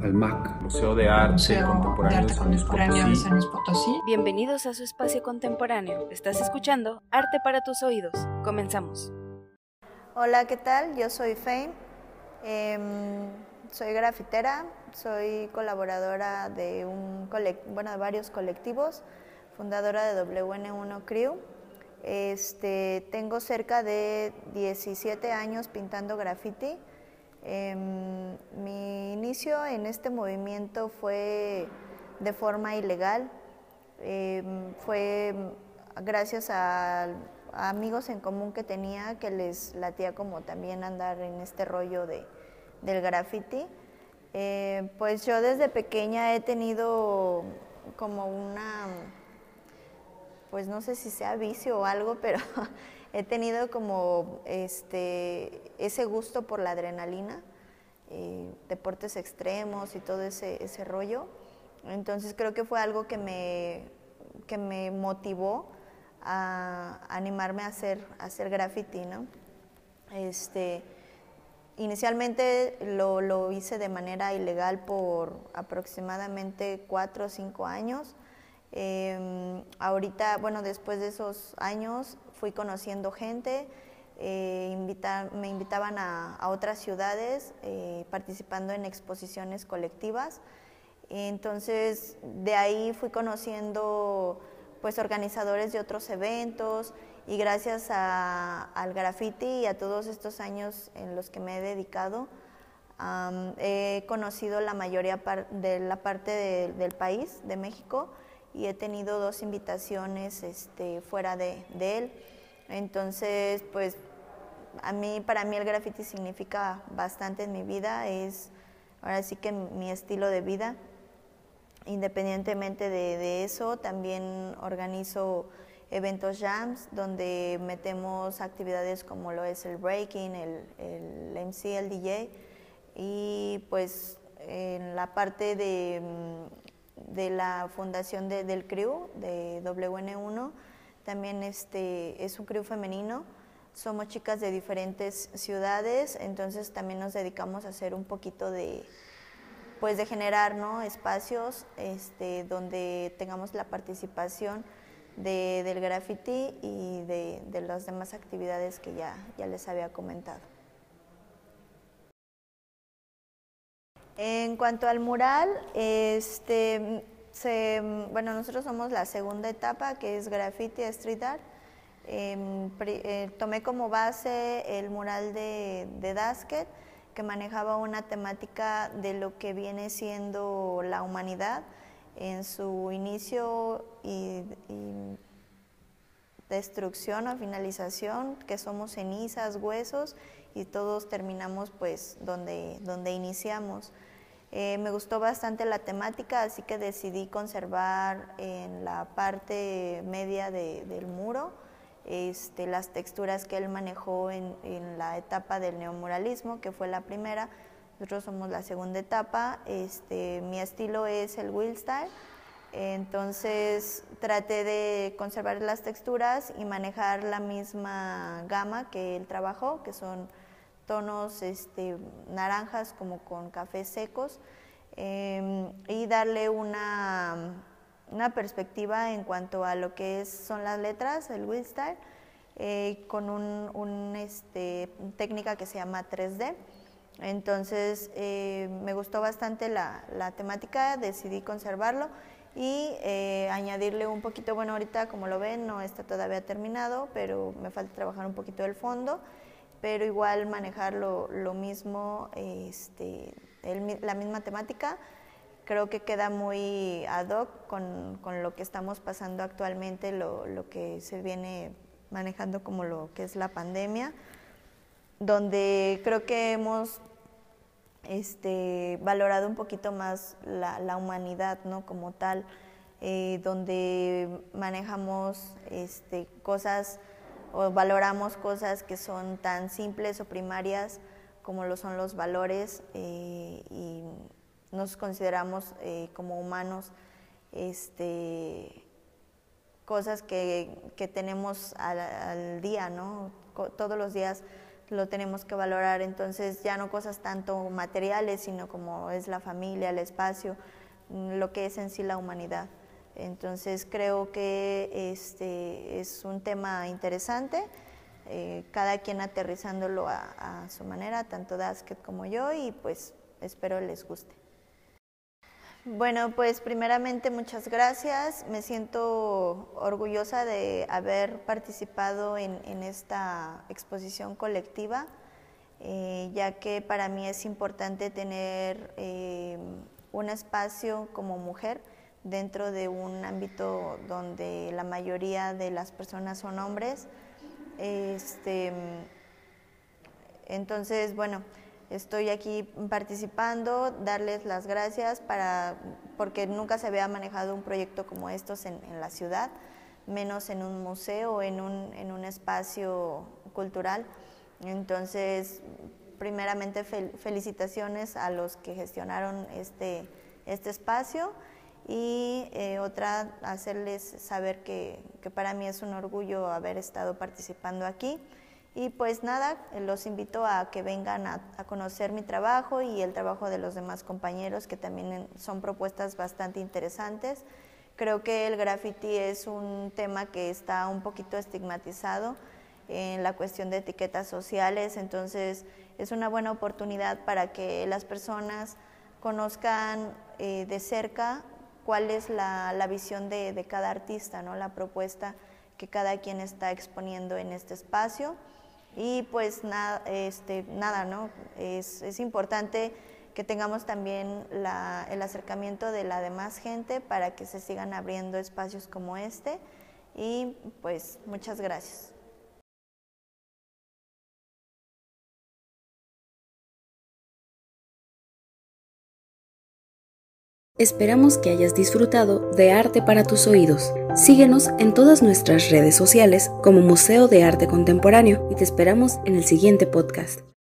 al MAC. Museo de Arte Museo Contemporáneo de Arte San Luis Contemporáneo de Potosí. San Luis Potosí. Bienvenidos a su espacio contemporáneo. Estás escuchando Arte para tus oídos. Comenzamos. Hola, ¿qué tal? Yo soy Fame. Em, soy grafitera, soy colaboradora de un bueno, de varios colectivos, fundadora de WN1 Crew. Este, tengo cerca de 17 años pintando graffiti. Em, mi inicio en este movimiento fue de forma ilegal. Em, fue gracias a, amigos en común que tenía que les latía como también andar en este rollo de, del graffiti. Eh, pues yo desde pequeña he tenido como una, pues no sé si sea vicio o algo, pero he tenido como este, ese gusto por la adrenalina, eh, deportes extremos y todo ese, ese rollo. Entonces creo que fue algo que me, que me motivó a animarme a hacer, hacer graffiti, ¿no? Este, inicialmente lo, lo hice de manera ilegal por aproximadamente cuatro o cinco años. Eh, ahorita, bueno, después de esos años fui conociendo gente, eh, me invitaban a, otras ciudades eh, participando en exposiciones colectivas. Entonces, de ahí fui conociendo pues organizadores de otros eventos y gracias al graffiti y a todos estos años en los que me he dedicado, he conocido la mayoría de la parte de- del país, de México, y he tenido dos invitaciones este, fuera de, de él. Entonces, pues a mí, para mí el graffiti significa bastante en mi vida, es ahora sí que mi estilo de vida. Independientemente de, de eso, también organizo eventos jams donde metemos actividades como lo es el breaking, el, el MC, el DJ y pues en la parte de, de la fundación de- del crew de WN1 también este, es un crew femenino. Somos chicas de diferentes ciudades, entonces también nos dedicamos a hacer un poquito de, pues de generar ¿no? espacios este, donde tengamos la participación de- del graffiti y de, de las demás actividades que ya, ya les había comentado. En cuanto al mural, este, se, bueno, nosotros somos la segunda etapa que es graffiti street art. Em, eh, tomé como base el mural de, de Dasket, que manejaba una temática de lo que viene siendo la humanidad en su inicio y, y destrucción o finalización, que somos cenizas, huesos y todos terminamos pues donde, donde iniciamos. Eh, me gustó bastante la temática, así que decidí conservar en la parte media de- del muro este, las texturas que él manejó en, la etapa del neomuralismo, que fue la primera. Nosotros somos la segunda etapa. Este, mi estilo es el wheel style. Entonces traté de conservar las texturas y manejar la misma gama que él trabajó, que son tonos este, naranjas como con cafés secos, eh, y darle una, una perspectiva en cuanto a lo que es, son las letras, el wheel style, eh, con un, un, este, técnica que se llama 3D. Entonces eh, me gustó bastante la, la temática, decidí conservarlo y eh, añadirle un poquito, bueno ahorita como lo ven no está todavía terminado, pero me falta trabajar un poquito el fondo, pero igual manejar lo, mismo, este, la misma temática, creo que queda muy ad hoc con, con lo que estamos pasando actualmente, lo, lo que se viene manejando como lo que es la pandemia, donde creo que hemos este, valorado un poquito más la, la humanidad ¿no? como tal, eh, donde manejamos este, cosas o valoramos cosas que son tan simples o primarias como lo son los valores eh, y nos consideramos eh, como humanos este, cosas que, que tenemos al, al día, ¿no? Todos los días lo tenemos que valorar. Entonces ya no cosas tanto materiales, sino como es la familia, el espacio, lo que es en sí la humanidad. Entonces creo que este es un tema interesante, eh, cada quien aterrizándolo a, su manera, tanto Dasket como yo, y pues espero les guste. Bueno, pues primeramente muchas gracias. Me siento orgullosa de haber participado en, esta exposición colectiva, eh, ya que para mí es importante tener eh, un espacio como mujer dentro de un ámbito donde la mayoría de las personas son hombres. Este, entonces, bueno, estoy aquí participando, darles las gracias para, porque nunca se había manejado un proyecto como estos en, la ciudad, menos en un museo o en un, en un espacio cultural. Entonces, primeramente felicitaciones a los que gestionaron este, este espacio y eh, otra, hacerles saber que, que, para mí es un orgullo haber estado participando aquí. Y pues nada, los invito a que vengan a, a, conocer mi trabajo y el trabajo de los demás compañeros, que también son propuestas bastante interesantes. Creo que el graffiti es un tema que está un poquito estigmatizado en la cuestión de etiquetas sociales, entonces es una buena oportunidad para que las personas conozcan eh, de cerca cuál es la, la visión de, de, cada artista, ¿no? la propuesta que cada quien está exponiendo en este espacio. Y pues nada, este, nada ¿no? es, es importante que tengamos también la, el acercamiento de la demás gente para que se sigan abriendo espacios como este. Y pues muchas gracias. Esperamos que hayas disfrutado de Arte para tus oídos. Síguenos en todas nuestras redes sociales como Museo de Arte Contemporáneo y te esperamos en el siguiente podcast.